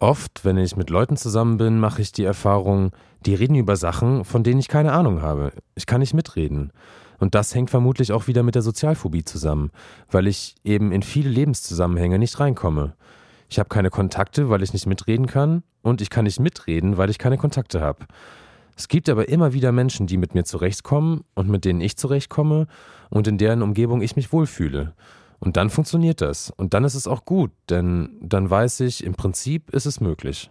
Oft, wenn ich mit Leuten zusammen bin, mache ich die Erfahrung, die reden über Sachen, von denen ich keine Ahnung habe. Ich kann nicht mitreden. Und das hängt vermutlich auch wieder mit der Sozialphobie zusammen, weil ich eben in viele Lebenszusammenhänge nicht reinkomme. Ich habe keine Kontakte, weil ich nicht mitreden kann, und ich kann nicht mitreden, weil ich keine Kontakte habe. Es gibt aber immer wieder Menschen, die mit mir zurechtkommen und mit denen ich zurechtkomme und in deren Umgebung ich mich wohlfühle. Und dann funktioniert das. Und dann ist es auch gut, denn dann weiß ich, im Prinzip ist es möglich.